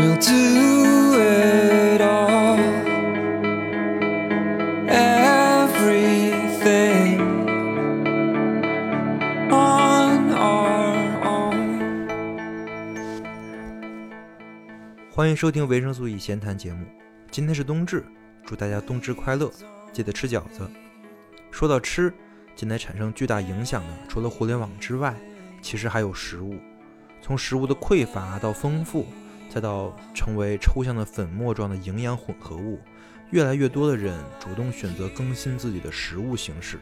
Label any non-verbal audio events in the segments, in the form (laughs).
We'll do it all. Everything on our own. 欢迎收听维生素 E 闲谈节目。今天是冬至，祝大家冬至快乐，记得吃饺子。说到吃，近来产生巨大影响的，除了互联网之外，其实还有食物。从食物的匮乏到丰富，再到成为抽象的粉末状的营养混合物，越来越多的人主动选择更新自己的食物形式。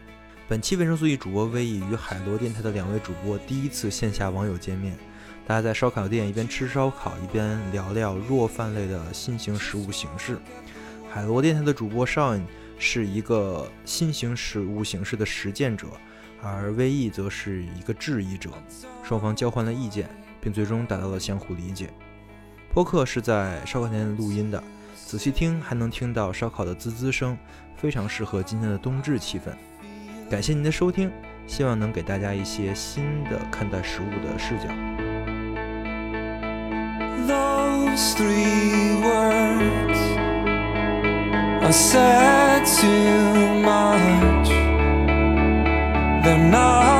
本期维生素 E 主播威毅与海螺电台的两位主播第一次线下网友见面，大家在烧烤店一边吃烧烤一边聊聊弱饭类的新型食物形式。海螺电台的主播少颖是一个新型食物形式的实践者，而威毅则是一个质疑者。双方交换了意见，并最终达到了相互理解。播客是在烧烤店录音的，仔细听还能听到烧烤的滋滋声，非常适合今天的冬至气氛。感谢您的收听，希望能给大家一些新的看待食物的视角。Those three words are said too much. They're not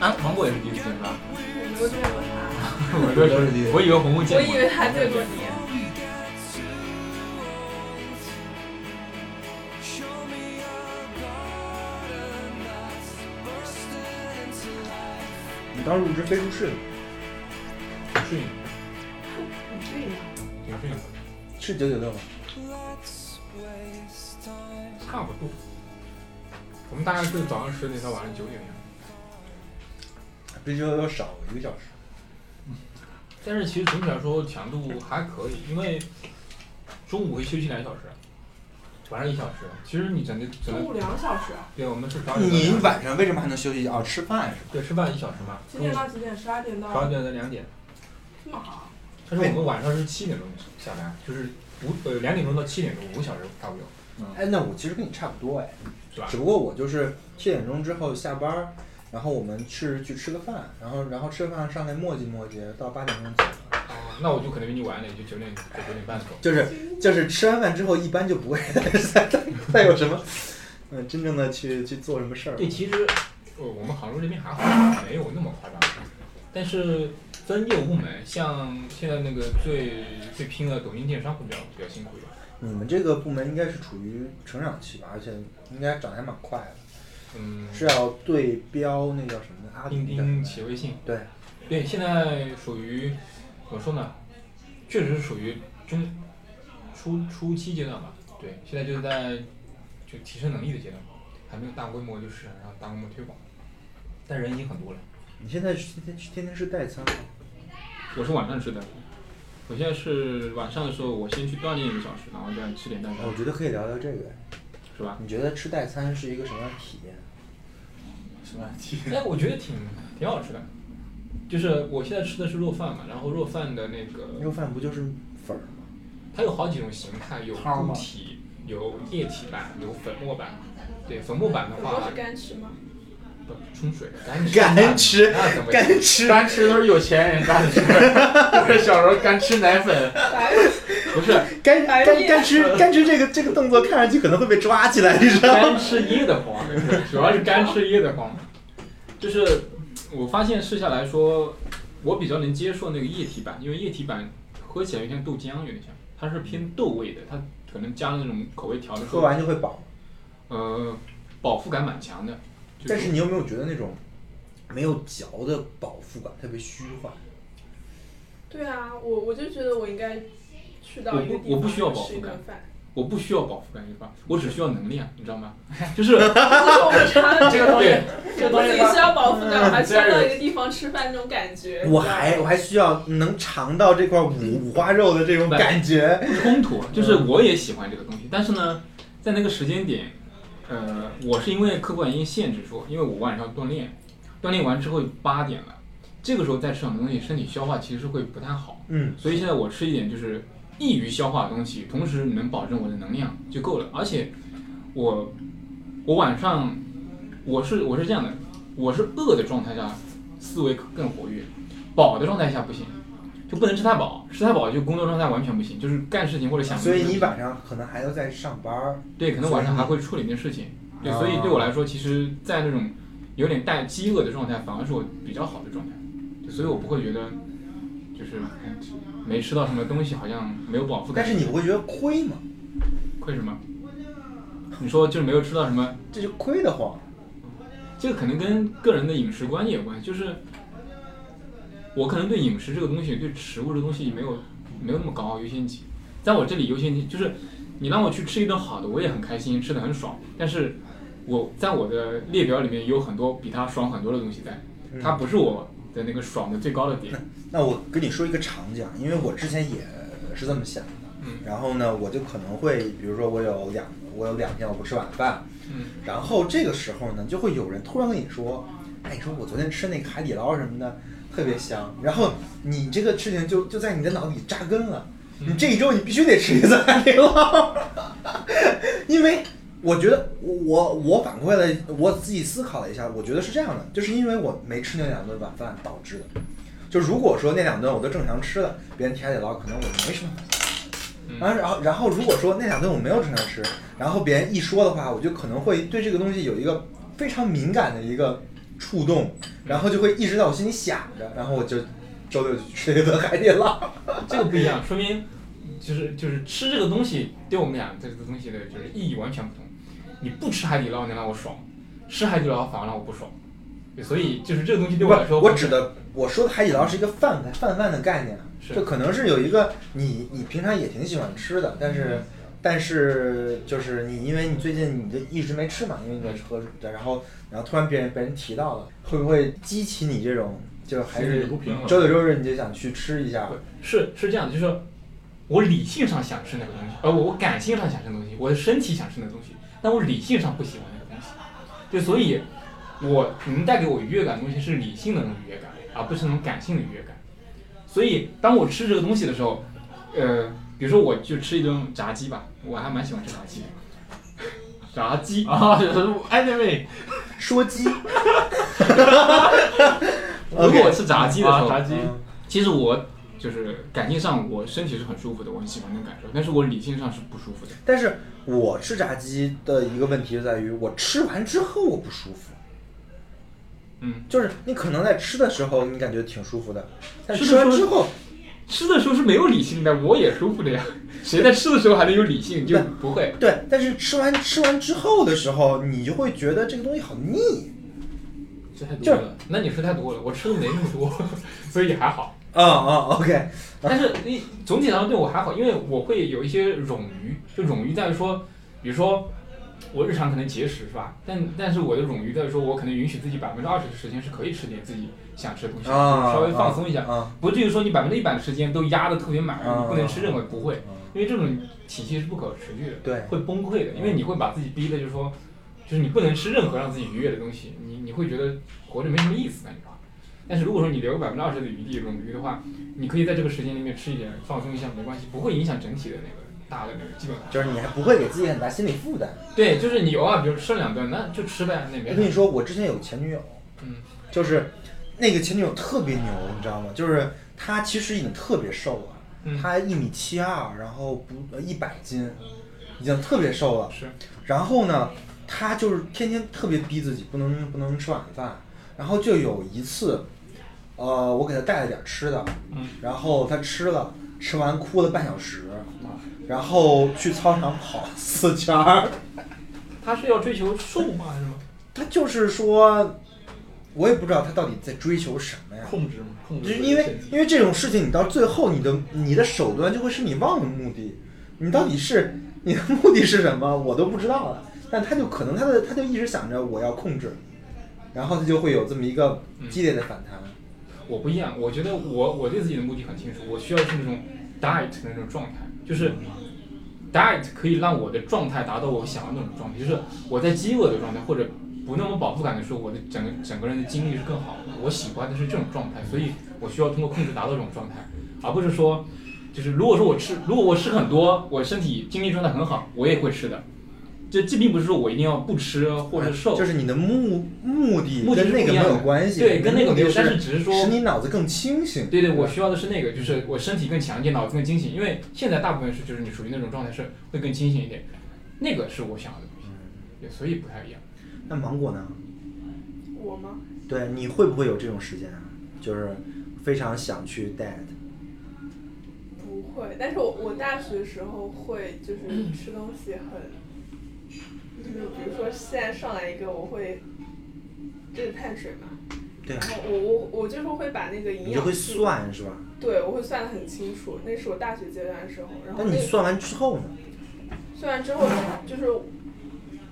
啊，芒果也是第一次见是吧？我见过他，我都都是第一次我以为红红见过。我以为他见过你。你刚入职飞书室的，是九九六吗？差不多。我们大概是早上十点到晚上九点样，比九九六少一个小时。但是其实总体来说强度还可以，因为中午会休息两小时，晚上一小时。其实你整的整的，中午两小时，对，我们是十二点你晚上为什么还能休息啊？吃饭是吧？对吃饭一小时嘛，几点到几点？十二点十二到点到两点。这么好？但是我们晚上是七点钟下班，就是五呃两点钟到七点钟，五个小时差不多，哎，那我其实跟你差不多哎，是吧只？不过我就是七点钟之后下班儿，然后我们是去吃个饭，然后然后吃个饭上来磨叽磨叽，到八点钟走了。哦，那我就可能比你晚一点，就九点九九点半走。就是就是吃完饭之后，一般就不会 (laughs) 再再再有什么，嗯，真正的去去做什么事儿。对，其实呃我们杭州这边还好，没有那么夸张。但是分业务部门，像现在那个最最拼的抖音电商会比较比较辛苦一点。你们这个部门应该是处于成长期吧，而且应该长得还蛮快的，嗯，是要对标那叫什么的阿钉钉。企业微信，对，对，现在属于怎么说呢？确实是属于中初初期阶段吧。对，现在就是在就提升能力的阶段，还没有大规模就市场上大规模推广，但人已经很多了。你现在是天天天天是代餐吗？我是晚上吃的，我现在是晚上的时候，我先去锻炼一个小时，然后再吃点代餐我，觉得可以聊聊这个。是吧？你觉得吃代餐是一个什么样的体验？什么体验？哎，我觉得挺挺好吃的，就是我现在吃的是肉饭嘛，然后肉饭的那个肉饭不就是粉儿吗？它有好几种形态，有汤吗固体，有液体版，有粉末版。对，粉末版的话很多是，干吃吗？不冲水的干吃。干吃那怎么干吃干吃都是有钱人干吃。我小时候干吃奶粉，不是 (laughs) 干干干吃 (laughs) 干吃这个这个动作看上去可能会被抓起来，你知道吗干？吃噎得慌，主要是干吃噎得慌。就是我发现试下来说，我比较能接受那个液体版，因为液体版喝起来有点豆浆，有点像，它是偏豆味的，它可能加了那种口味调的喝，完就会饱。呃，饱腹感蛮强的。就但是你有没有觉得那种没有嚼的饱腹感特别虚幻？对啊，我我就觉得我应该去到一个地方我不需要饱腹感。我不需要饱腹感，对吧？我只需要能量，你知道吗？(laughs) 就是 (laughs) 这是我们常这个东西，(laughs) 这个我自己东西它需要饱腹感，我还需要这样到一个地方吃饭那种感觉。我还我还需要能尝到这块五五花肉的这种感觉。不冲突，就是我也喜欢这个东西，但是呢，在那个时间点，呃，我是因为客观原因限制说，因为我晚上锻炼，锻炼完之后八点了，这个时候再吃很多东西，身体消化其实会不太好。嗯，所以现在我吃一点就是易于消化的东西，同时能保证我的能量就够了。而且我我晚上我是我是这样的，我是饿的状态下思维更活跃，饱的状态下不行，就不能吃太饱，吃太饱就工作状态完全不行，就是干事情或者想。所以你晚上可能还要在上班儿。对，可能晚上还会处理一些事情。对，啊所以对我来说，其实，在那种有点带饥饿的状态，反而是我比较好的状态。就所以我不会觉得，就是嗯没吃到什么东西，好像没有饱腹感。但是你不会觉得亏吗？亏什么？你说就是没有吃到什么？这就亏得慌。这个可能跟个人的饮食观念有关系，就是我可能对饮食这个东西，对食物这个东西没有没有那么高优先级，在我这里优先级就是你让我去吃一顿好的，我也很开心，吃的很爽，但是我在我的列表里面有很多比它爽很多的东西在，嗯它不是我的那个爽的最高的点。那我跟你说一个场景，因为我之前也是这么想的。嗯然后呢，我就可能会，比如说我有两，我有两天我不吃晚饭，嗯然后这个时候呢，就会有人突然跟你说，哎，你说我昨天吃那个海底捞什么的特别香，然后你这个事情就就在你的脑里扎根了，你这一周你必须得吃一次海底捞，(laughs) 因为我觉得我我反馈了，我自己思考了一下，我觉得是这样的，就是因为我没吃那两顿晚饭导致的。就如果说那两顿我都正常吃了，别人提海底捞可能我没什么。然后，然后，然后，如果说那两顿我没有正常吃，然后别人一说的话，我就可能会对这个东西有一个非常敏感的一个触动，然后就会一直在我心里想着，然后我就周六就去吃了一顿海底捞。这个不一样，说明就是就是吃这个东西对我们俩这个东西的就是意义完全不同。你不吃海底捞能让我爽，吃海底捞反而让我不爽。所以就是这个东西对我来说，我指的我说的海底捞是一个泛泛泛的概念，是就可能是有一个你你平常也挺喜欢吃的，但是但是就是你因为你最近你就一直没吃嘛，因为你在喝，然后然后突然别人被人提到了，会不会激起你这种就还是不平衡周六周日你就想去吃一下？是是这样的，就是我理性上想吃那个东西，而我我感性上想吃那个东西，我的身体想吃那个东西，但我理性上不喜欢那个东西。对，所以我能带给我愉悦感的东西是理性的那种愉悦感，而不是那种感性的愉悦感。所以当我吃这个东西的时候，呃，比如说我就吃一顿炸鸡吧，我还蛮喜欢吃炸鸡的。(laughs) 炸鸡？啊，，(laughs) anyway，，说鸡，(laughs) 如果我吃炸鸡的时候，啊炸鸡。嗯。其实我就是感性上我身体是很舒服的，我很喜欢那种感受，但是我理性上是不舒服的。但是我吃炸鸡的一个问题就在于，我吃完之后我不舒服。嗯，就是你可能在吃的时候你感觉挺舒服的，但吃完之后，吃的时候是没有理性的，我也舒服的呀。谁在吃的时候还能有理性？就不会。对，但是吃完吃完之后的时候，你就会觉得这个东西好腻。吃太多了，那你吃太多了，我吃的没那么多，(laughs) 所以还好。啊啊，OK，但是你总体上对我还好，因为我会有一些冗余，就冗余在于说，比如说我日常可能节食是吧？但但是我的冗余在于说，我可能允许自己百分之二十的时间是可以吃点自己想吃的东西，啊，稍微放松一下，啊，不至于说你百分之一百的时间都压得特别满，啊你不能吃任何不会，啊因为这种体系是不可持续的。对，会崩溃的，因为你会把自己逼的，就是说，就是你不能吃任何让自己愉悦的东西，你你会觉得活着没什么意思，感觉吧。但是如果说你留百分之二十的余地冗余的话，你可以在这个时间里面吃一点，放松一下没关系，不会影响整体的那个大的那个基本上。就是你还不会给自己很大心理负担。对，就是你偶尔比如吃两顿，那就吃呗，那也没。我跟你说，我之前有个前女友，嗯，就是那个前女友特别牛，你知道吗？就是她其实已经特别瘦了，嗯她一米七二，然后不一百斤，已经特别瘦了。是，然后呢，她就是天天特别逼自己，不能不能吃晚饭。然后就有一次，呃，我给她带了点吃的，嗯然后她吃了，吃完哭了半小时，然后去操场跑 (laughs) 四圈儿。他是要追求瘦吗？还是什么？她就是说，我也不知道他到底在追求什么呀。控制吗，控制就是因为因为这种事情，你到最后，你的你的手段就会是你忘了目的，你到底是你的目的是什么，我都不知道了。但他就可能他的他就一直想着我要控制，然后他就会有这么一个激烈的反弹。我不一样，我觉得我我对自己的目的很清楚，我需要是那种 diet 的那种状态，就是 diet 可以让我的状态达到我想要那种状态，就是我在饥饿的状态或者不那么饱腹感的时候，我的整个整个人的精力是更好的。我喜欢的是这种状态，所以我需要通过控制达到这种状态，而不是说，就是如果说我吃，如果我吃很多，我身体精力状态很好，我也会吃的。这这并不是说我一定要不吃或者瘦，就是你的目目的目的是跟那个没有关系，对，跟那个没有，但是只是说使你脑子更清醒。对对，我需要的是那个，就是我身体更强健，脑子更清醒。因为现在大部分是就是你属于那种状态是会更清醒一点，那个是我想要的东西，也，所以不太一样。那芒果呢？我吗？对，你会不会有这种时间啊？就是非常想去 diet。不会，但是我我大学的时候会就是吃东西很，就是比如说现在上来一个我会，这是碳水嘛，对啊然，后我我我就是会把那个营你就会算是吧？对我会算得很清楚，那是我大学阶段的时候，然后那你算完之后呢？算完之后就是。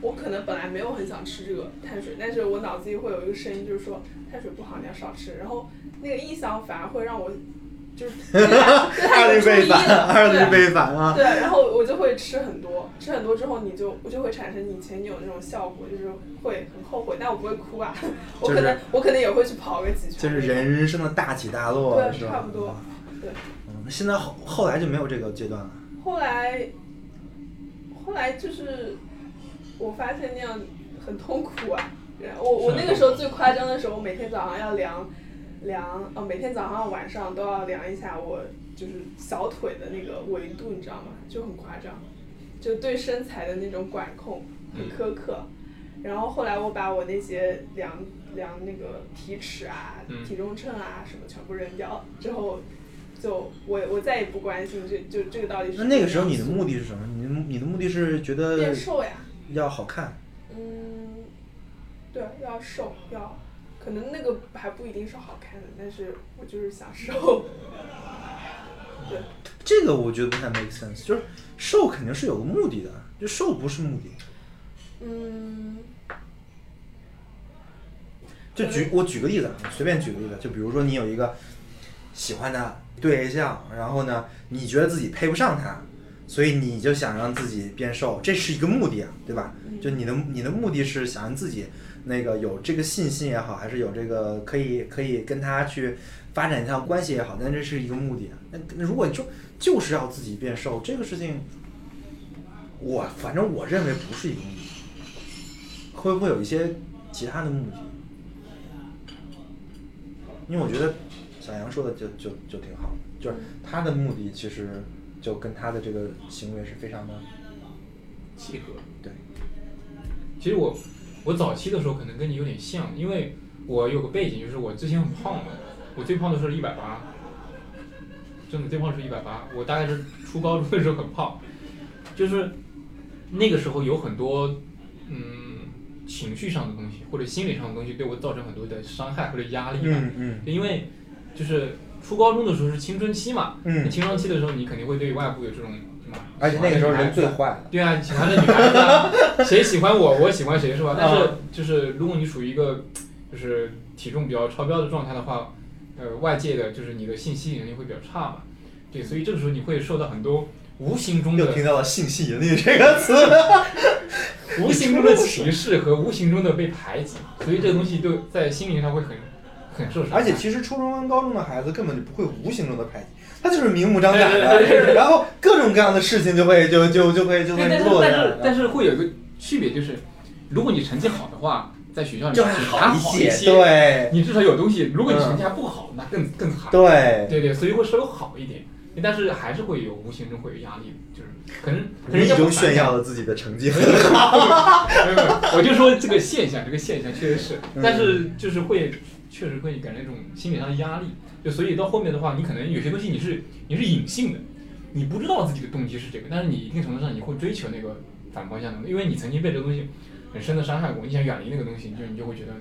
我可能本来没有很想吃这个碳水，但是我脑子里会有一个声音，就是说碳水不好，你要少吃。然后那个印象反而会让我，就是 (laughs) 二律背反，了二律对背反啊！对，然后我就会吃很多，吃很多之后，你就我就会产生以前你有那种效果，就是会很后悔，但我不会哭啊，我就是可能我可能也会去跑个几圈。就是人生的大起大落，对？差不多对。嗯，现在后后来就没有这个阶段了。后来，后来就是我发现那样很痛苦啊。我我那个时候最夸张的时候，我每天早上要量量，哦，每天早上晚上都要量一下我就是小腿的那个维度，你知道吗？就很夸张，就对身材的那种管控很苛刻。然后后来我把我那些量量那个体尺啊、嗯体重秤啊什么全部扔掉之后，就我我再也不关心这就这个到底是那那个时候你的目的是什么？你的你的目的是觉得变瘦呀，要好看，嗯，对，要瘦，要，可能那个还不一定是好看的，但是我就是想瘦。(laughs) 对，这个我觉得不太 make sense。就是瘦肯定是有个目的的，就瘦不是目的。嗯，就举我举个例子，啊，随便举个例子，就比如说你有一个喜欢的对象，然后呢，你觉得自己配不上他，所以你就想让自己变瘦，这是一个目的啊，对吧？就你的你的目的是想让自己那个有这个信心也好，还是有这个可以可以跟他去发展一下关系也好，但这是一个目的那如果就就是要自己变瘦，这个事情，我反正我认为不是一个目的，会不会有一些其他的目的？因为我觉得小杨说的就就就挺好，就是他的目的其实就跟他的这个行为是非常的契合。对。其实我我早期的时候可能跟你有点像，因为我有个背景，就是我之前很胖嘛，我最胖的时候一百八，真的最胖是一百八。我大概是初高中的时候很胖，就是那个时候有很多嗯情绪上的东西或者心理上的东西对我造成很多的伤害或者压力吧。嗯嗯因为就是初高中的时候是青春期嘛，嗯青春期的时候你肯定会对外部有这种而且那个时候人最坏了。对啊，喜欢的女孩子啊，谁喜欢我，我喜欢谁是吧？但是啊就是如果你处于一个就是体重比较超标的状态的话，呃，外界的就是你的性吸引力会比较差嘛，对，所以这个时候你会受到很多无形中的又听到了性吸引力这个词，(laughs) 无形中的歧视和无形中的被排挤，所以这个东西就在心灵上会很很受伤。而且其实初中跟高中的孩子根本就不会无形中的排挤，他就是明目张胆的，然后各种各样的事情就会就就就会就对，会但是但是但是会有一个区别，就是如果你成绩好的话，在学校里就还面还一好一些，对。你至少有东西。如果你嗯成绩还不好，那更更惨。对，对对，所以会稍微好一点，但是还是会有无形中会有压力，就是可能可能无意中炫耀了自己的成绩。(laughs) 我就说这个现象，这个现象确实是，嗯。但是就是会确实会感觉一种心理上的压力，就所以到后面的话，你可能有些东西你是你是隐性的，你不知道自己的动机是这个，但是你一定程度上你会追求那个反方向的，因为你曾经被这个东西很深的伤害过，你想远离那个东西，就你就会觉得，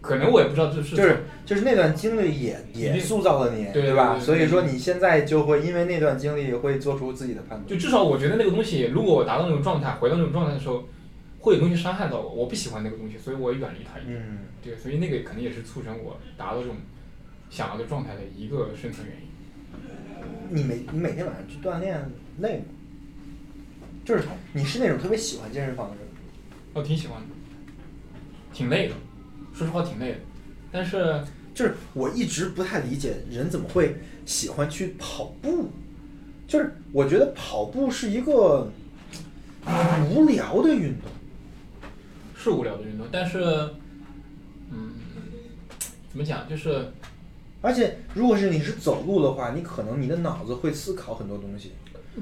可能我也不知道这是就是就是那段经历也也塑造了你，对对吧？所以说你现在就会因为那段经历会做出自己的判断。就至少我觉得那个东西，如果我达到那种状态，回到那种状态的时候，会有东西伤害到我，我不喜欢那个东西，所以我远离它一点。嗯，对，所以那个可能也是促成我达到这种想要的状态的一个深层原因。你每你每天晚上去锻炼累吗？就是你是那种特别喜欢健身房的人吗，我挺喜欢的，挺累的，说实话挺累的，但是就是我一直不太理解人怎么会喜欢去跑步，就是我觉得跑步是一个无聊的运动。是无聊的运动，但是，嗯，怎么讲，就是而且，如果是你是走路的话，你可能你的脑子会思考很多东西。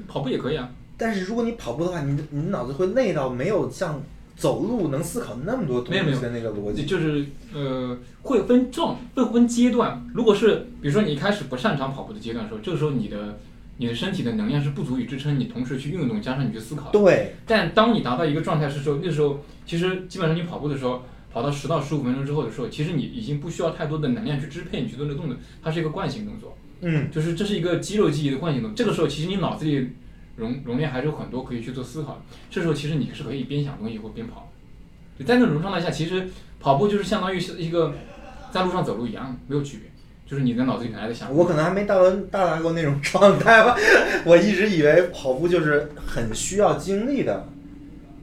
跑步也可以啊。但是如果你跑步的话，你的你的脑子会累到没有像走路能思考那么多东没有没有西的那个逻辑。就是呃，会分状，会分阶段。如果是比如说你一开始不擅长跑步的阶段的时候，这个时候你的你的身体的能量是不足以支撑你同时去运动，加上你去思考的。对，但当你达到一个状态是时候，那时候其实基本上你跑步的时候，跑到十到十五分钟之后的时候，其实你已经不需要太多的能量去支配你去做那个动作，它是一个惯性动作，嗯，就是这是一个肌肉记忆的惯性动作。这个时候其实你脑子里容容量还是有很多可以去做思考的。这时候其实你是可以边想东西或边跑。对在那种状态下，其实跑步就是相当于是一个在路上走路一样，没有区别，就是你的脑子里可能还在想。我可能还没到到达过那种状态吧。(laughs) 我一直以为跑步就是很需要精力的，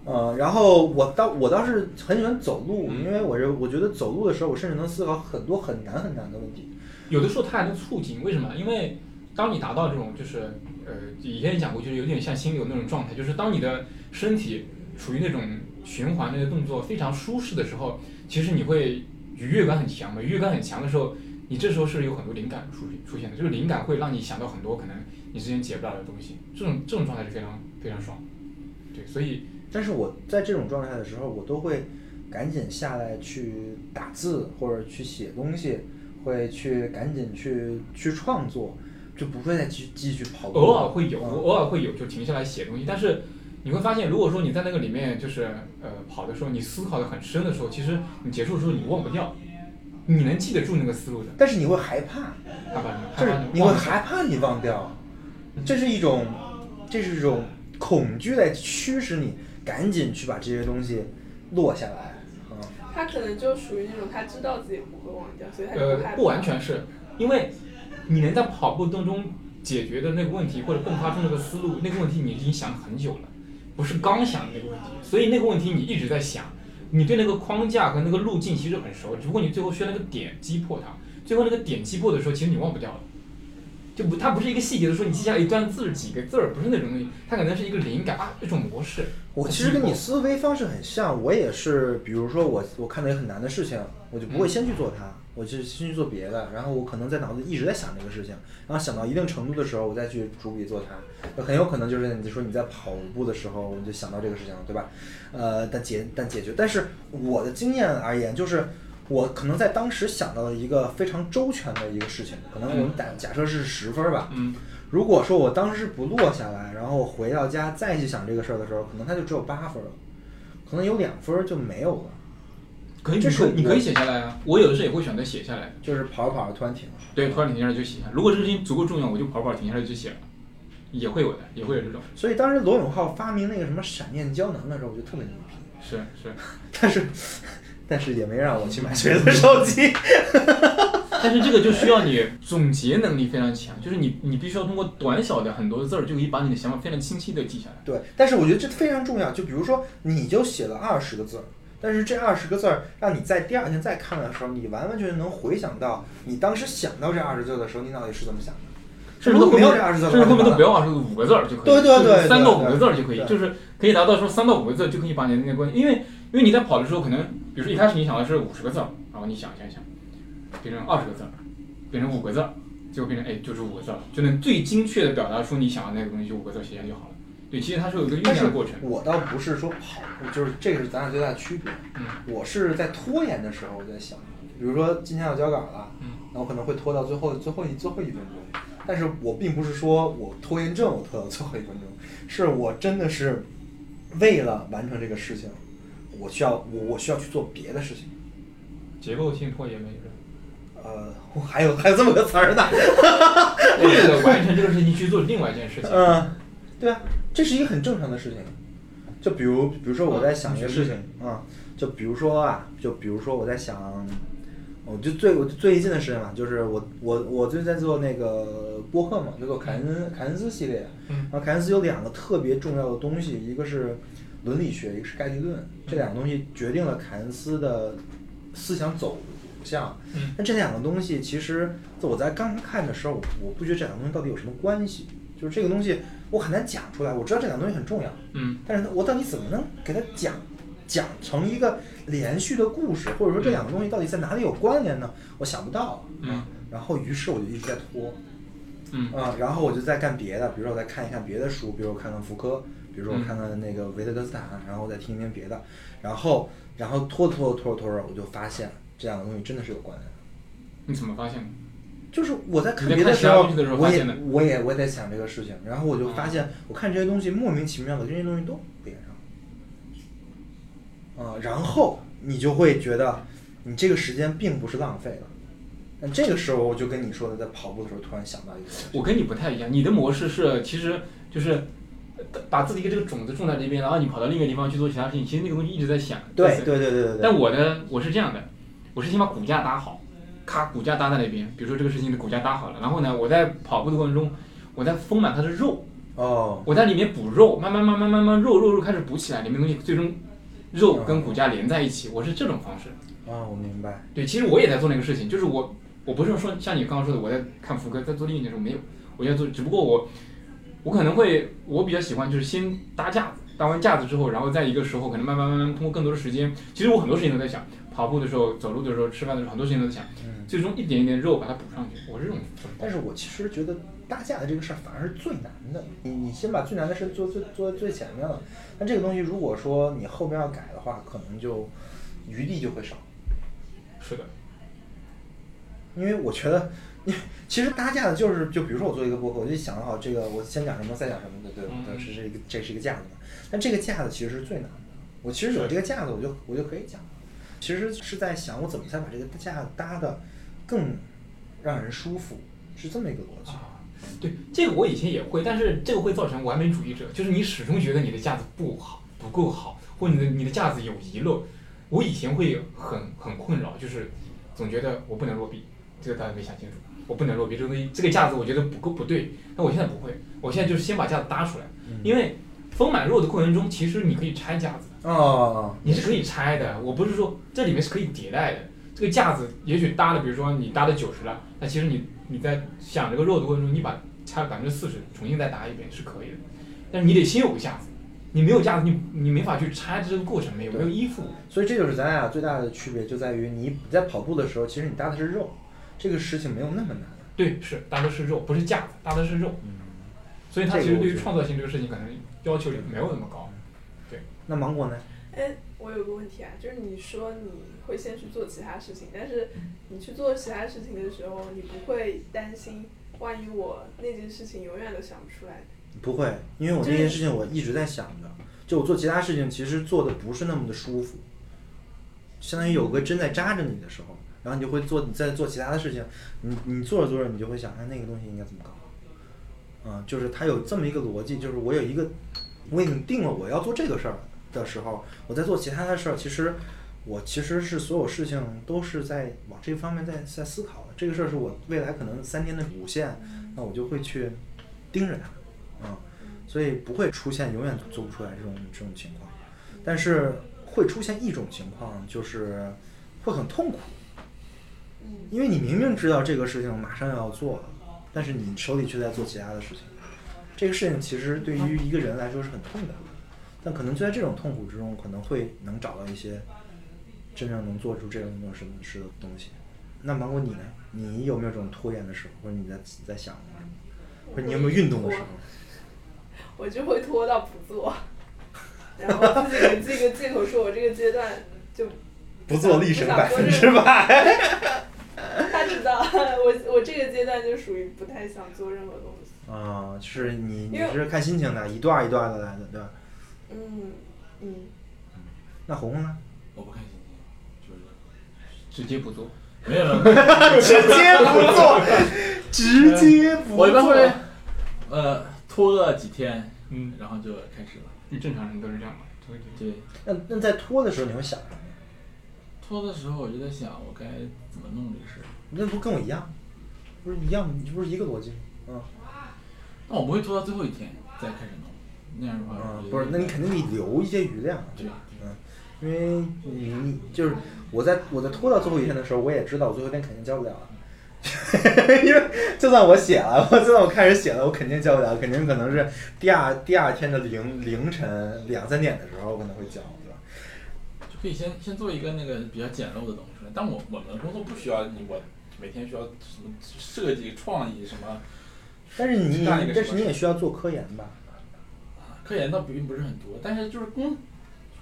呃，然后我倒我倒是很喜欢走路，嗯因为我这我觉得走路的时候，我甚至能思考很多很难很难的问题。有的时候它还能促进，为什么？因为当你达到这种就是呃，以前也讲过，就是有点像心流那种状态，就是当你的身体处于那种循环那个动作非常舒适的时候，其实你会愉悦感很强嘛。愉悦感很强的时候，你这时候是有很多灵感出现出现的，这个灵感会让你想到很多可能你之前解不了的东西，这种这种状态是非常非常爽。对，所以但是我在这种状态的时候，我都会赶紧下来去打字或者去写东西，会去赶紧去去创作，就不会再继继续跑步。偶尔会有，嗯偶尔会有，就停下来写东西。但是你会发现，如果说你在那个里面就是呃跑的时候，你思考的很深的时候，其实你结束的时候你忘不掉，你能记得住那个思路的。但是你会害怕，害怕？就是害怕你会害怕你忘掉，这是一种，这是一种恐惧在驱使你赶紧去把这些东西落下来。嗯、他可能就属于那种他知道自己不会忘掉，所以他就呃不害怕。不完全是，因为你能在跑步当中解决的那个问题或者迸发出那个思路，那个问题你已经想很久了，不是刚想的那个问题，所以那个问题你一直在想，你对那个框架和那个路径其实很熟，只不过你最后需要那个点击破它，最后那个点击破的时候，其实你忘不掉了。就不，它不是一个细节的说你记下来一段字几个字儿，不是那种东西，它可能是一个灵感啊，一种模式。我其实跟你思维方式很像，我也是，比如说我我看到一个很难的事情，我就不会先去做它，我就先去做别的，然后我可能在脑子一直在想这个事情，然后想到一定程度的时候，我再去逐笔做它，很有可能就是你说你在跑步的时候，我就想到这个事情了，对吧？呃，但解但解决，但是我的经验而言，就是我可能在当时想到了一个非常周全的一个事情，可能我们打假设是十分儿吧，嗯，如果说我当时不落下来，然后我回到家再去想这个事儿的时候，可能它就只有八分了，可能有两分儿就没有了，可以，这是你可以写下来啊。我有的时候也会选择写下来。就是跑着跑着突然停了。对，突然停下来就写下来。如果这个事情足够重要，我就跑跑停下来就写了，也会有的，也会有这种。所以当时罗永浩发明那个什么闪电胶囊的时候，我就特别牛逼，是是，但是但是也没让我去买锤子手机。(laughs) 但是这个就需要你总结能力非常强，就是你你必须要通过短小的很多字儿，就可以把你的想法非常清晰的记下来。对，但是我觉得这非常重要。就比如说，你就写了二十个字儿，但是这二十个字儿让你在第二天再看的时候，你完完全全能回想到你当时想到这二十字的时候，你到底是怎么想的。甚至都后面这二十字，甚至后面都不要二十，五个字儿就可以，对对对就是三到五个字儿就可以，就是可以达到说三到五个字就可以把你的那个关系，因为因为你在跑的时候，可能比如说一开始你想的是五十个字儿，然后你想想想，变成二十个字儿，变成五个字儿，最后变成哎就是五个字儿，就能最精确的表达出你想的那个东西，就五个字儿写下就好了。对，其实它是有一个酝酿的过程。我倒不是说跑步，就是这个是咱俩最大的区别。嗯我是在拖延的时候，我在想，比如说今天要交稿了，嗯那我可能会拖到最后最后一最后一分钟，但是我并不是说我拖延症，我拖到最后一分钟，是我真的是为了完成这个事情，我需要我我需要去做别的事情。结构性拖延没人，呃，我还有还有这么个词儿呢。(laughs) 为了完成这个事情去做另外一件事情。嗯，对啊，这是一个很正常的事情。就比如，比如说我在想一个事情啊、就比如说啊，就比如说我在想，我就最我就最近的事情嘛，就是我我我最近在做那个播客嘛，叫做凯恩凯恩斯系列。嗯然后凯恩斯有两个特别重要的东西，一个是伦理学，一个是概率论。这两个东西决定了凯恩斯的思想走向。嗯那这两个东西其实我在刚看的时候，我我不觉得这两个东西到底有什么关系。就是这个东西我很难讲出来，我知道这两个东西很重要，嗯但是我到底怎么能给它讲讲成一个连续的故事，或者说这两个东西到底在哪里有关联呢？我想不到。嗯啊然后于是我就一直在拖。嗯啊，然后我就在干别的，比如说我再看一看别的书，比如我看看福柯，比如说我嗯看看那个维特根斯坦，然后我再听一听别的，然后然后拖拖拖着拖着，我就发现这两个东西真的是有关联的。你怎么发现的？就是我在看别的时候时候，我也我也我也在想这个事情，然后我就发现我看这些东西莫名其妙的这些东西都连上了，啊，然后你就会觉得你这个时间并不是浪费了。但这个时候我就跟你说的，在跑步的时候突然想到一个，我跟你不太一样，你的模式是其实就是呃把自己给这个种子种在这边，然后你跑到另一个地方去做其他事情，其实那个东西一直在想。对对对对对对。但我的我是这样的，我是先把骨架搭好，咔骨架搭在那边，比如说这个事情的骨架搭好了，然后呢，我在跑步的过程中，我在丰满它的肉，哦，我在里面补肉，慢慢慢慢慢慢肉肉肉开始补起来，里面东西最终肉跟骨架连在一起，我是这种方式。啊，我明白。对，其实我也在做那个事情，就是我我不是说像你刚刚说的，我在看福哥在做另一件事，没有，我在做，只不过我我可能会我比较喜欢就是先搭架子，搭完架子之后，然后在一个时候可能慢慢慢慢通过更多的时间，其实我很多事情都在想，跑步的时候、走路的时候、吃饭的时候，很多事情都在想，嗯，最终一点一点肉把它补上去，我是这种但是我其实觉得搭架的这个事儿反而是最难的。你你先把最难的事做最做最前面了，那这个东西如果说你后面要改的话，可能就余地就会少。是的，因为我觉得，你 (laughs) 其实搭架的就是，就比如说我做一个播客，我就想好这个我先讲什么，再讲什么的，对吧？嗯对，是这个这是一个架子嘛。但这个架子其实是最难的。我其实有这个架子，我就我就可以讲。其实是在想我怎么才把这个架子搭的更让人舒服，是这么一个逻辑。啊，对，这个我以前也会，但是这个会造成完美主义者，就是你始终觉得你的架子不好，不够好，或你的你的架子有遗漏。我以前会很很困扰，就是总觉得我不能落地，这个大家没想清楚，我不能落地，这个东西这个架子我觉得不够不对。那我现在不会，我现在就是先把架子搭出来，因为丰满肉的过程中，其实你可以拆架子的。哦，你是可以拆的，我不是说这里面是可以迭代的。这个架子也许搭的，比如说你搭的九十了，那其实你你在想这个肉的过程中，你把拆了百分之四十，重新再搭一遍是可以的。但是你得先有个架子，你没有架子，你你没法去拆这个过程，没有没有依附。所以这就是咱俩最大的区别，就在于你在跑步的时候，其实你搭的是肉，这个事情没有那么难。对，是搭的是肉，不是架子，搭的是肉。嗯，所以它其实对于创造性这个事情可能要求也没有那么高。那芒果呢？哎，我有个问题啊，就是你说你会先去做其他事情，但是你去做其他事情的时候，你不会担心，万一我那件事情永远都想不出来。不会，因为我那件事情我一直在想着，就我做其他事情其实做的不是那么的舒服，相当于有个针在扎着你的时候，然后你就会做，你在做其他的事情，你你做着做着你就会想，哎，那个东西应该怎么搞？嗯、就是它有这么一个逻辑，就是我有一个，我已经定了我要做这个事儿的时候，我在做其他的事儿，其实我其实是所有事情都是在往这方面在在思考的。这个事儿是我未来可能三天的主线，那我就会去盯着它，嗯、所以不会出现永远做不出来这种这种情况，但是会出现一种情况，就是会很痛苦，嗯。因为你明明知道这个事情马上要做了，但是你手里却在做其他的事情，这个事情其实对于一个人来说是很痛苦的，但可能就在这种痛苦之中，可能会能找到一些真正能做出这种东西是的东西。那芒果你呢？你有没有这种拖延的时候，或者你在在想什么？或者你有没有运动的时候？我就会拖到不做，然后自己给自己一个借口，说我这个阶段就不做力省百分之百。他知道我我这个阶段就属于不太想做任何东西。啊、就是你你是看心情的，一段一段的来的，对吧？嗯嗯，那红红呢？我不看心情，就是直接不做。没有了。直接不做，直接不做我一般会呃拖个几天，嗯，然后就开始了。你正常人都是这样嘛？对，那那在拖的时候，你会想什么？拖的时候我就在想，我该怎么弄这个事儿。那不跟我一样，不是一样，你不是一个逻辑吗？嗯那我不会拖到最后一天再开始弄，那样的话我觉，得嗯不是，那你肯定得留一些余量。对，嗯因为你你就是我在我在拖到最后一天的时候，我也知道我最后一天肯定交不了了，(laughs) 因为就算我写了，我就算我开始写了，我肯定交不了，肯定可能是第二第二天的凌凌晨两三点的时候我可能会交，对吧？就可以先先做一个那个比较简陋的东西出来。但我我们的工作不需要你我每天需要什么设计创意什么，但是你但是你也需要做科研吧？科研倒并不是很多，但是就是工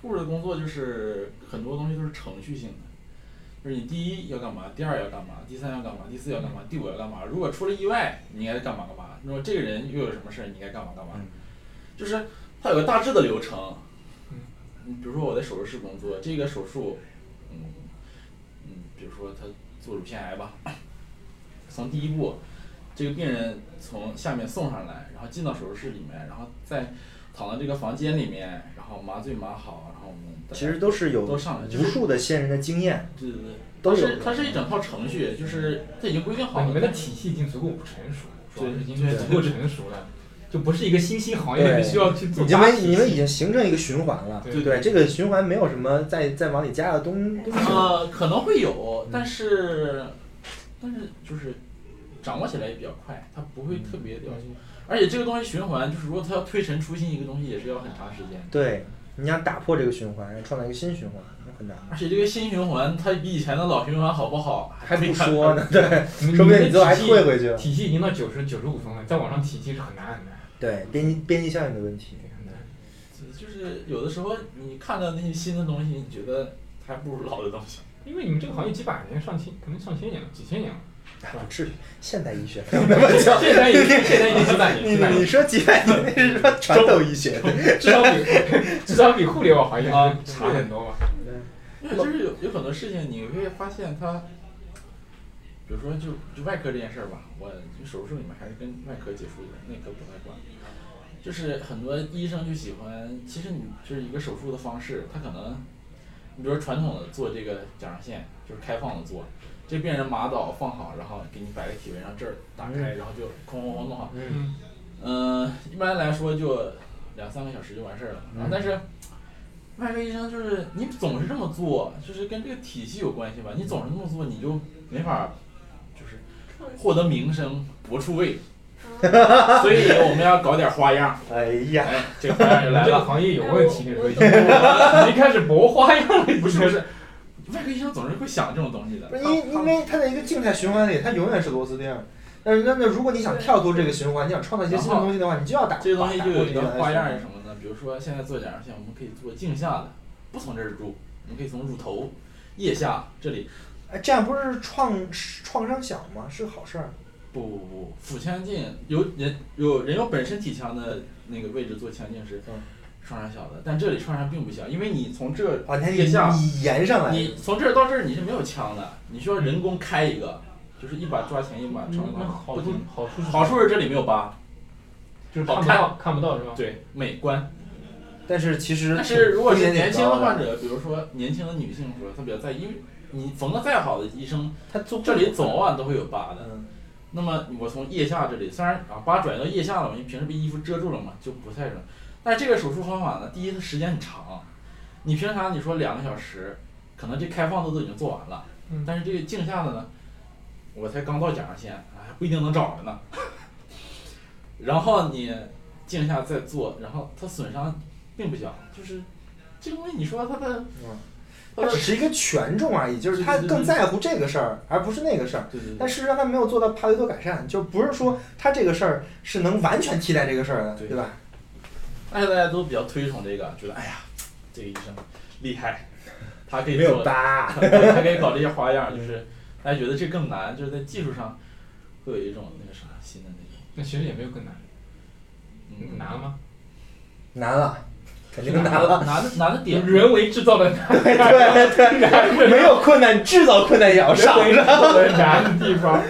护士的工作就是很多东西都是程序性的，就是你第一要干嘛，第二要干嘛，第三要干嘛，第四要干嘛，第五要干嘛。如果出了意外，你应该干嘛干嘛。如果这个人又有什么事儿，你应该干嘛干嘛。嗯就是它有个大致的流程。嗯嗯，比如说我在手术室工作，这个手术，嗯嗯，比如说他做乳腺癌吧，从第一步，这个病人从下面送上来，然后进到手术室里面，然后再躺在这个房间里面，然后麻醉麻好，然后我们其实都是有都上来，就是无数的先人的经验，对对对，都有它是它是一整套程序，就是它已经规定好了。你们的体系已经足够成熟，主要是已经对足够成熟了，就不是一个新兴行业，需要去做因大体为你们已。经形成一个循环了，对对，这个循环没有什么再再往里加的东东西。呃，可能会有，但是但是就是掌握起来也比较快，它不会特别的要求。而且这个东西循环，就是如果它要推陈出新一个东西，也是要很长时间。对，你想打破这个循环，创造一个新循环，那很难。而且这个新循环，它比以前的老循环好不好？还不没说呢，对，说不定你最后还退回去了。体系已经到九十九十五分了，再往上体系是很难很难。对，边际边际效应的问题。很难就是有的时候你看到那些新的东西，你觉得还不如老的东西。因为你们这个行业几百年、上千，可能上千年了，几千年了。哎不至于，现代医学。(laughs) 现在已经现代医学，现代医学几百年，你说几百年，那是说传统医学。至少比至少比互联网行业啊差很多嘛。因为就是有有很多事情，你会发现它，比如说就就外科这件事儿吧，我就手术室里面还是跟外科接触的，内科不太管。就是很多医生就喜欢，其实你就是一个手术的方式，他可能，你比如说传统的做这个甲状腺，就是开放的做，这病人麻倒放好，然后给你摆个体位，让这儿打开，然后就哐哐哐弄好。嗯，嗯，一般来说就两三个小时就完事儿了。然后但是外科医生就是你总是这么做，就是跟这个体系有关系吧。你总是这么做，你就没法就是获得名声、博出位。(laughs) 所以我们要搞点花样。哎呀，哎，这个花样就来了。这个行业有问题，那时候已经 (laughs) 开始博花样了，不是不是，外科医生总是会想这种东西的。不是因因为它在一个静态循环里，它永远是螺丝钉。但是那那如果你想跳脱这个循环，你想创造一些新的东西的话，你就要打这个东西就有一个花样是什么呢？比如说现在做甲状腺，我们可以做镜下的，不从这儿入，我们可以从乳头、腋下这里。哎，这样不是创创伤小吗？是个好事儿。不不不，腹腔镜有人有人有本身体腔的那个位置做腔镜是嗯创伤小的，但这里创伤并不小，因为你从这腋下，你延上来，你从这儿到这儿你是没有枪的，你需要人工开一个，就是一把抓前一把长那好处好处是好处是这里没有疤，就是好看不到看不到是吧？对，美观。但是其实但是如果是年轻的患者，比如说年轻的女性说她比较在意，因为你缝的再好的医生，他这里早晚都会有疤的。嗯那么我从腋下这里，虽然啊疤转移到腋下了嘛，因为平时被衣服遮住了嘛，就不太准。但这个手术方法呢，第一它时间很长，你平常你说两个小时，可能这开放的都已经做完了，嗯但是这个镜下的呢，我才刚到甲状腺，还不一定能找着呢。(laughs) 然后你镜下再做，然后它损伤并不小，就是这个东西你说它的，嗯，它只是一个权重而已，就是他更在乎这个事儿，而不是那个事儿。但事实上，他没有做到帕雷多改善，就不是说他这个事儿是能完全替代这个事儿的，对对吧？但是大家都比较推崇这个，觉得哎呀，这个医生厉害，他可以没有做，(laughs) 疤，他可以搞这些花样，就是大家觉得这更难，就是在技术上会有一种那个啥新的那种，那其实也没有更难，嗯，难了吗？难了，肯定难了。难的难的点，人为制造的难，(laughs) 对对，(laughs) 没有困难，制造困难也要上。难的地方，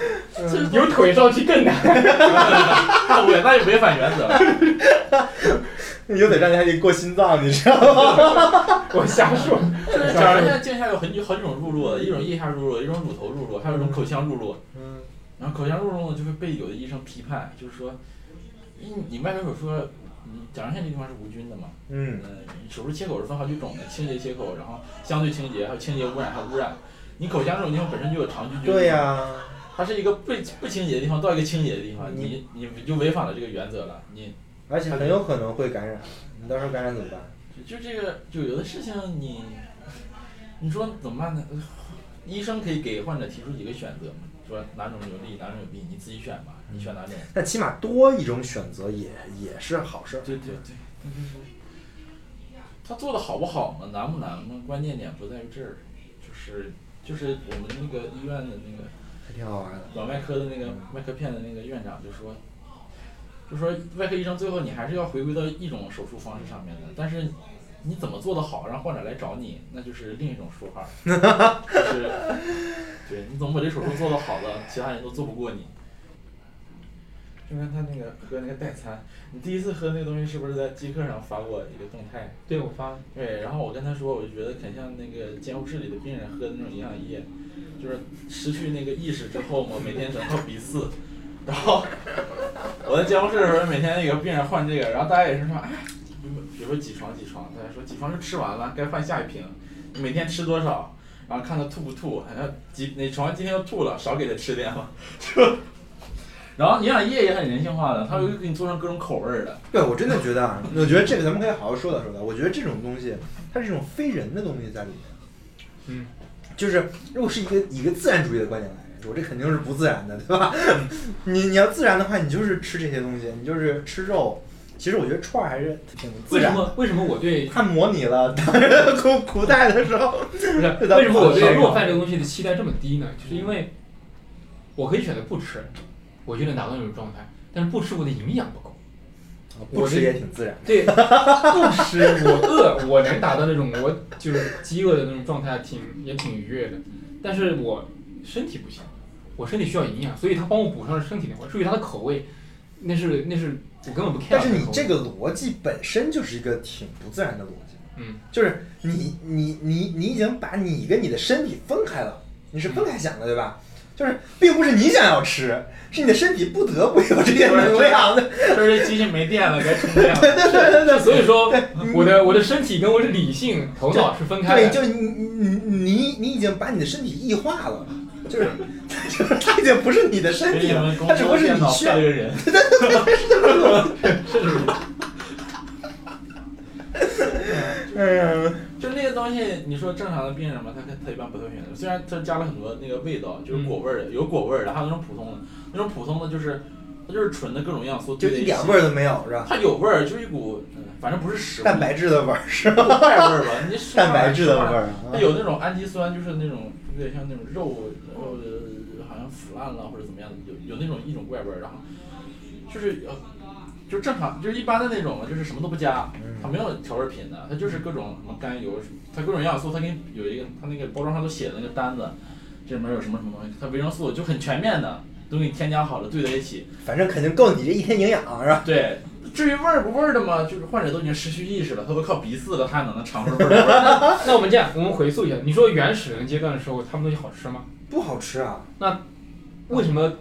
有腿上去更难。那违那就违反原则了。有点让你还得过心脏，你知道吗？(laughs) 我瞎说。(laughs) 就是假如现在镜下有很好几种入路的，一种腋下入路，一种乳头入路，还有一种口腔入路。嗯然后口腔入路呢，就会被有的医生批判，就是说，你你外科手术，你甲状腺这地方是无菌的嘛，嗯呃，手术切口是分好几种的，清洁切口，然后相对清洁，还有清洁污染，还有污染。你口腔这种地方本身就有肠菌菌，对呀、它是一个不不清洁的地方到一个清洁的地方，你你你就违反了这个原则了，你而且很有可能会感染，你到时候感染怎么办？就就这个就有的事情你，(laughs) 你说怎么办呢？医生可以给患者提出几个选择嘛，说哪种有利哪种有弊，你自己选吧，你选哪种？但起码多一种选择也也是好事儿。对对对，那就是他做的好不好嘛，难不难嘛？关键点不在于这儿，就是就是我们那个医院的那个还挺好玩的。脑外科的那个外科片的那个院长就说，就说外科医生最后你还是要回归到一种手术方式上面的，但是你怎么做得好，让患者来找你，那就是另一种说法，(laughs) 就是对你怎么把这手术做得好了，其他人都做不过你。就跟他那个喝那个代餐，你第一次喝那个东西是不是在即刻上发过一个动态？对，我发了。对，然后我跟他说，我就觉得很像那个监护室里的病人喝的那种营养液，就是失去那个意识之后嘛，每天整套鼻饲。(laughs) 然后我在监护室的时候，每天那个病人换这个，然后大家也是说，哎，比如说几床几床，大家说几床就吃完了，该换下一瓶，你每天吃多少？然后看他吐不吐，好像几哪床今天又吐了，少给他吃点嘛，(laughs) 就。然后营养液也很人性化的，它会给你做成各种口味儿的。对，我真的觉得啊，我觉得这个咱们可以好好说道说道。我觉得这种东西，它是一种非人的东西在里面。嗯，就是如果是一个以一个自然主义的观点来说，这肯定是不自然的，对吧？(laughs) 你你要自然的话，你就是吃这些东西，你就是吃肉。其实我觉得串儿还是挺自然的。为什么？为什么我对 (laughs) 它模拟了当时古古代的时候，不是咱为什么我对不好弱饭这个东西的期待这么低呢？就是因为我可以选择不吃，我就能达到那种状态，但是不吃我的营养不够。不吃也挺自然。对，不吃我饿，我能达到那种我就是饥饿的那种状态，挺也挺愉悦的。但是我身体不行，我身体需要营养，所以他帮我补上了身体那块。至于他的口味，那是那是我根本不 care 但是你这个逻辑本身就是一个挺不自然的逻辑。嗯，就是你你你你已经把你跟你的身体分开了，你是分开想的，对吧？就是并不是你想要吃，是你的身体不得不有这些能量 (laughs) 的。就是这机器没电了，该充电了。(laughs) 是所以说我的我的身体跟我的理性头脑是分开的对，的。就你你你你已经把你的身体异化了，就是 (laughs) 就是它已经不是你的身体了只不过是你需要配了个人。(laughs) 嗯，(laughs) 就那个东西，你说正常的病人嘛，他他一般不太会选择。虽然它加了很多那个味道，就是果味儿的，有果味儿的，还有那种普通的。那种普通的就是它就是纯的各种营养素就一点味儿都没有，是吧？它有味儿，就是一股，嗯反正不是屎，蛋白质的味儿是吧？怪味儿吧？你说蛋白质的味儿。它有那种氨基酸，就是那种有点像那种肉肉的，好像腐烂了或者怎么样的，有有那种一种怪味儿，然后就是呃，就正常就是一般的那种嘛，就是什么都不加，它没有调味品的，它就是各种什么甘油，它各种营养素，它给你有一个它那个包装上都写的那个单子，这里面有什么什么东西，它维生素就很全面的，都给你添加好了，兑在一起，反正肯定够你这一天营养，是吧？对。至于味儿不味儿的嘛，就是患者都已经失去意识了，他都靠鼻饲了，他还能尝出味儿来。那我们这样，我们回溯一下，你说原始人阶段的时候，他们东西好吃吗？不好吃啊！那为什么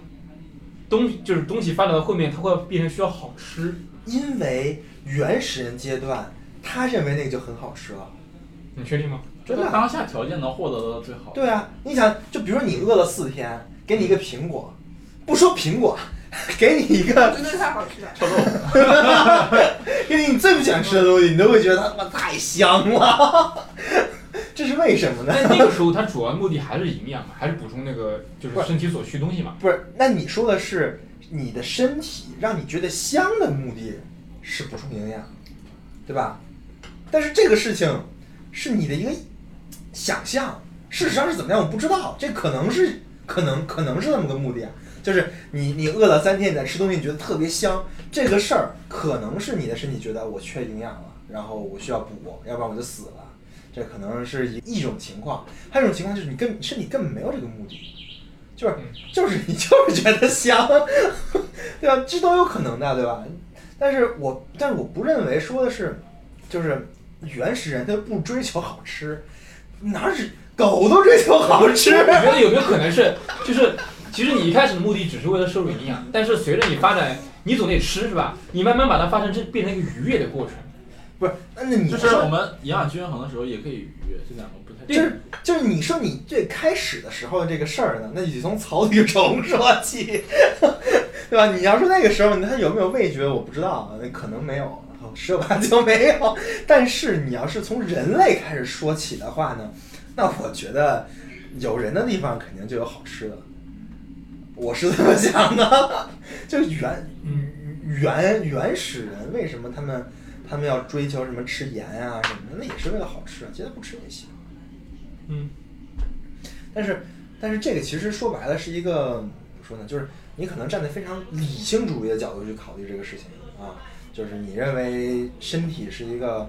东就是东西发展到后面，它会变成需要好吃？因为原始人阶段，他认为那个就很好吃了。你确定吗？真的啊当下条件能获得的最好。对啊，你想，就比如说你饿了四天，给你一个苹果，不说苹果，(laughs) 给你一个，真的太好吃了。臭豆腐。(laughs) 给你你最不想吃的东西，你都会觉得它他妈太香了。(laughs) 这是为什么呢？但那个时候它主要目的还是营养嘛，还是补充那个就是身体所需东西嘛。不是，那你说的是你的身体让你觉得香的目的是补充营养，对吧？但是这个事情是你的一个想象，事实上是怎么样我不知道，这可能是可能可能是那么个目的啊，就是你你饿了三天，你在吃东西，你觉得特别香，这个事儿可能是你的身体觉得我缺营养了，然后我需要补，要不然我就死了。这可能是一一种情况，还有一种情况就是你根身体根本没有这个目的，就是就是你就是觉得香，对吧？这都有可能的，对吧？但是我但是我不认为说的是，就是原始人他不追求好吃，哪是狗都追求好吃？我觉得有没有可能是，就是其实你一开始的目的只是为了摄入营养，但是随着你发展，你总得吃是吧？你慢慢把它发展这变成一个愉悦的过程。不是，那那你就是我们营养均衡的时候也可以愉悦，这两个不太。就是就是你说你最开始的时候的这个事儿呢，那你从草履虫说起，(laughs) 对吧？你要说那个时候他有没有味觉，我不知道，那可能没有，十有八九没有。但是你要是从人类开始说起的话呢，那我觉得有人的地方肯定就有好吃的，我是这么想的。(laughs) 就原原原始人为什么他们他们要追求什么吃盐啊什么的，那也是为了好吃啊，其实不吃也行。嗯，但是，但是这个其实说白了是一个怎么说呢？就是你可能站在非常理性主义的角度去考虑这个事情啊，就是你认为身体是一个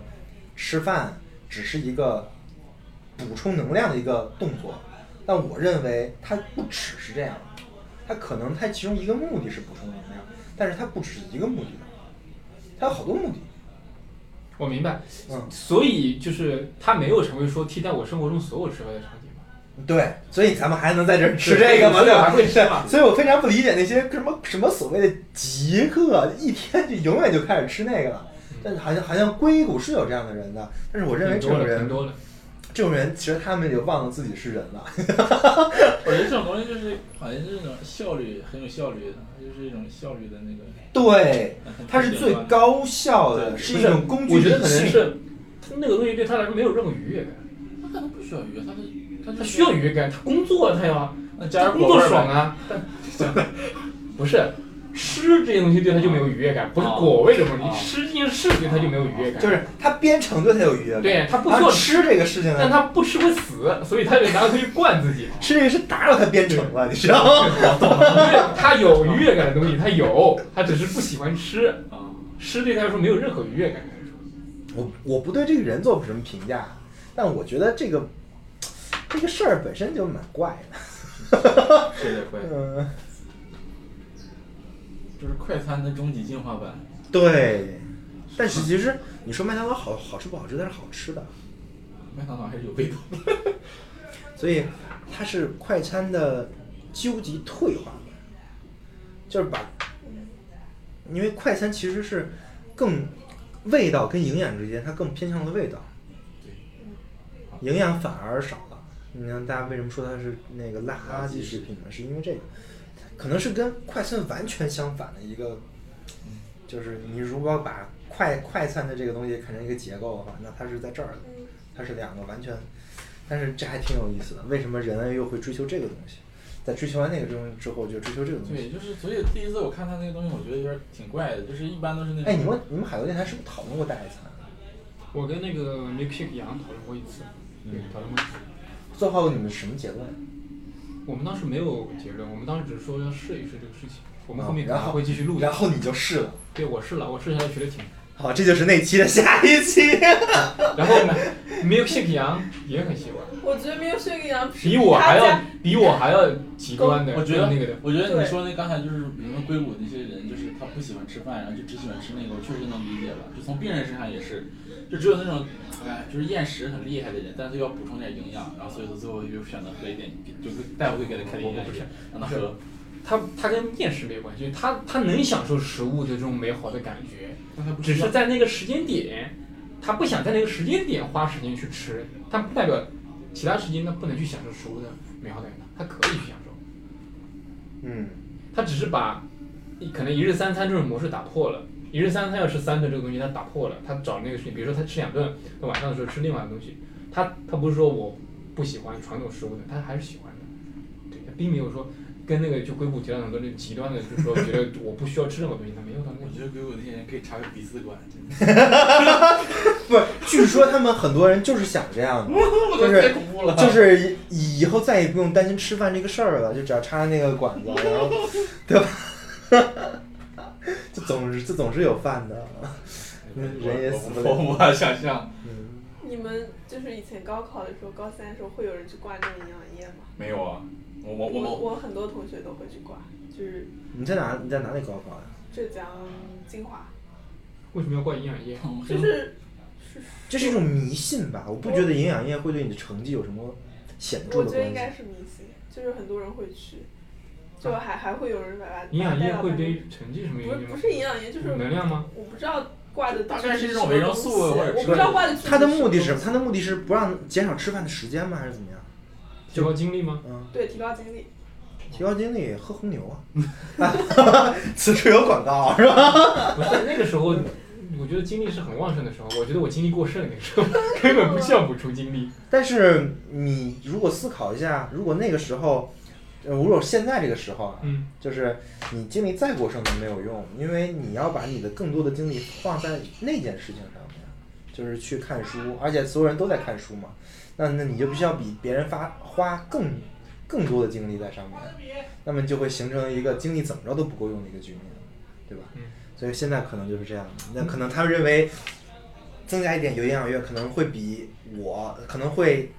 吃饭只是一个补充能量的一个动作，但我认为它不只是这样，它可能它其中一个目的是补充能量，但是它不只是一个目的的，它有好多目的。我明白。嗯，所以就是它没有成为说替代我生活中所有吃饭的场景嘛。对，所以咱们还能在这儿吃这个吗？对吧？所以我还会吃嘛。所以我非常不理解那些什么什么所谓的极客，一天就永远就开始吃那个了。但是好像好像硅谷是有这样的人的，但是我认为这种人挺多的。这种人其实他们也忘了自己是人了。(laughs) 我觉得这种东西就是好像是这种效率很有效率的，就是一种效率的那个。对，它是最高效的，是一种工具我觉得可能性。是他那个东西对他来说没有任何愉悦感，他可能不需要愉悦，他是他他需要愉悦感，他工作他要工作爽啊，但 (laughs) 不是吃这些东西对他就没有愉悦感，不是哦果味的问题，哦吃这件事对他就没有愉悦感。就是他编程对他有愉悦感，对他不需要而吃这个事情但，他不吃会死，所以他就拿回去灌自己。吃这个是打扰他编程了，你知道吗？(laughs) 他有愉悦感的东西，他有，他只是不喜欢吃，啊，吃对他来说没有任何愉悦感。我我不对这个人做什么评价，但我觉得这个这个事儿本身就蛮怪的。是有点怪，(laughs) 嗯，就是快餐的终极进化版。对。但是其实你说麦当劳好好吃不好吃，它是好吃的，麦当劳还是有味道。所以它是快餐的究极退化版，就是把，因为快餐其实是更味道跟营养之间，它更偏向了味道，营养反而少了。你看大家为什么说它是那个垃圾食品呢？是因为这个，可能是跟快餐完全相反的一个，就是你如果把快快餐的这个东西看成一个结构的话，那它是在这儿的，它是两个完全，但是这还挺有意思的。为什么人类又会追求这个东西？在追求完那个东西之后，就追求这个东西对，西。就是所以第一次我看他那个东西，我觉得有点挺怪的，就是一般都是那种。哎，你们你们海螺电台是不是讨论过代餐？我跟那个 Milkshake 杨讨论过一次，对，讨论过一次。最后你们什么结论？我们当时没有结论，我们当时只是说要试一试这个事情。我们后面可能然后会继续录。然后你就试了。对我试了，我试下来觉得挺。好，这就是那期的下一期。(laughs) 然后呢，Milkshake 杨也很喜欢，我觉得没有睡个样比我还要比我还要极端的，我觉得那个的。我觉得你说那刚才就是比如说硅谷那些人，就是他不喜欢吃饭，然后就只喜欢吃那个，我确实能理解了。就从病人身上也是，就只有那种哎，就是厌食很厉害的人，但是要补充点营养，然后所以说最后就选择喝一点，就是大夫会给他开点营养液，让他喝。他他跟厌食没关系，他他能享受食物的这种美好的感觉，但他不只是在那个时间点，他不想在那个时间点花时间去吃，但不代表其他时间他不能去享受食物的美好感觉，他可以去享受。嗯，他只是把一可能一日三餐这种模式打破了。一日三餐要吃三顿这个东西，他打破了。他找那个事情，比如说他吃两顿，他晚上的时候吃另外的东西。他他不是说我不喜欢传统食物的，他还是喜欢的。对，他并没有说跟那个就硅谷提到很多那个极端的，就是说觉得我不需要吃任何东西，他没有到那个。(laughs) 我觉得硅谷那些人可以插个鼻饲管，真的。不是，据说他们很多人就是想这样的，(laughs) 就是。就是以以后再也不用担心吃饭这个事儿了，就只要插那个管子，(laughs) 然后，对吧？这总是这总是有饭的，人也死不了。我无法想象。嗯，你们就是以前高考的时候，高三的时候会有人去挂那个营养液吗？没有啊，我我我我我很多同学都会去挂，就是你在哪？你在哪里高考呀？浙江金华。为什么要挂营养液？(laughs) 嗯就是这是一种迷信吧？我不觉得营养液会对你的成绩有什么显著我的关系。觉得应该是迷信，就是很多人会去，就还还会有人把它营养液会对成绩什么影响吗不是不？是营养液，就是能量吗？我不知道挂的大概是一什种维生么东西素或者我不知道挂的它的目的是什么？它的目的是不让减少吃饭的时间吗？还是怎么样？提高精力吗？嗯，对提高精力。提高精力，喝红牛啊。(laughs) (laughs) 此处有广告是吧？不是那个时候，我觉得精力是很旺盛的时候。我觉得我精力过剩那个时候，根本不需要补充精力。(laughs) 但是你如果思考一下，如果那个时候，呃，如果现在这个时候啊，嗯，就是你精力再过剩都没有用，因为你要把你的更多的精力放在那件事情上面，就是去看书，而且所有人都在看书嘛，那那你就必须要比别人发花更更多的精力在上面，那么就会形成一个精力怎么着都不够用的一个局面，对吧？嗯所以现在可能就是这样的，那可能他们认为增加一点有营养液可能会比我可能会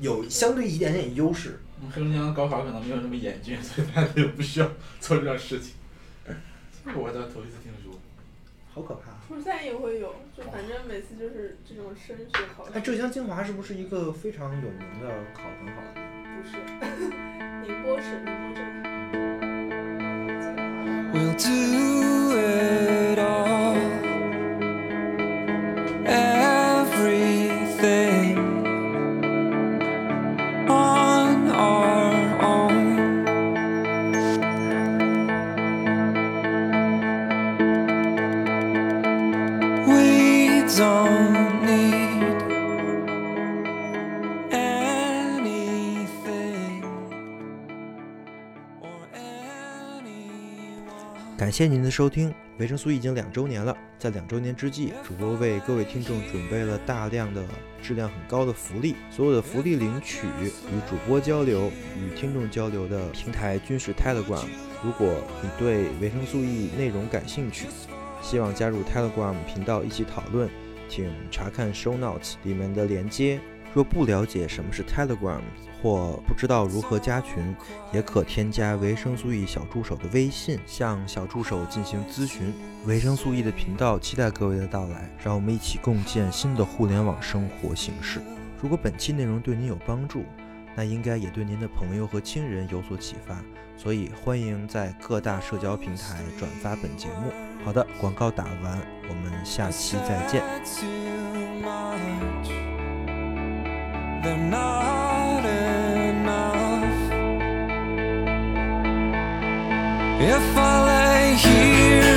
有相对一点点优势。黑龙江高考可能没有那么严峻，所以大家就不需要做这种事情。这 (laughs) 个我倒头一次听说。好可怕！初三也会有，就反正每次就是这种升学考试哎，，浙江金华是不是一个非常有名的考很好的地方？不是，(laughs) 宁波市宁波镇。We'll do it all. 感谢您的收听，维生素 E 已经两周年了。在两周年之际，主播为各位听众准备了大量的质量很高的福利。所有的福利领取与主播交流、与听众交流的平台均是 Telegram。如果你对维生素 E 内容感兴趣，希望加入 Telegram 频道一起讨论，请查看 Show Notes 里面的连接。若不了解什么是 Telegram 或不知道如何加群，也可添加维生素 E 小助手的微信，向小助手进行咨询。维生素 E 的频道期待各位的到来，让我们一起共建新的互联网生活形式。如果本期内容对您有帮助，那应该也对您的朋友和亲人有所启发，所以欢迎在各大社交平台转发本节目。好的，广告打完，我们下期再见。If I lay here,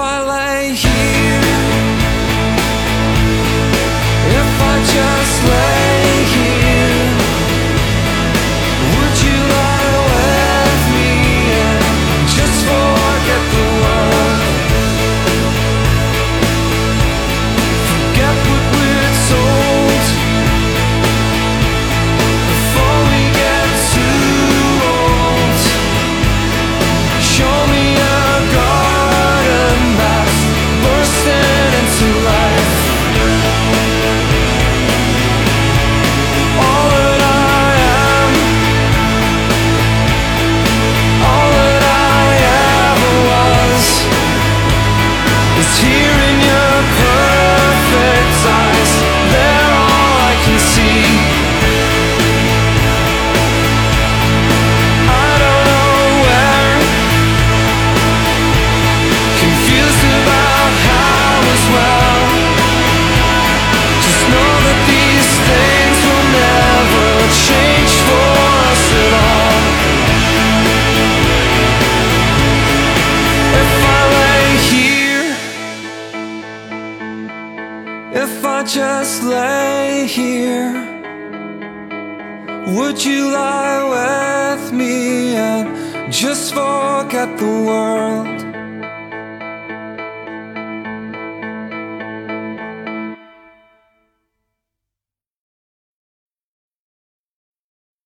i lay here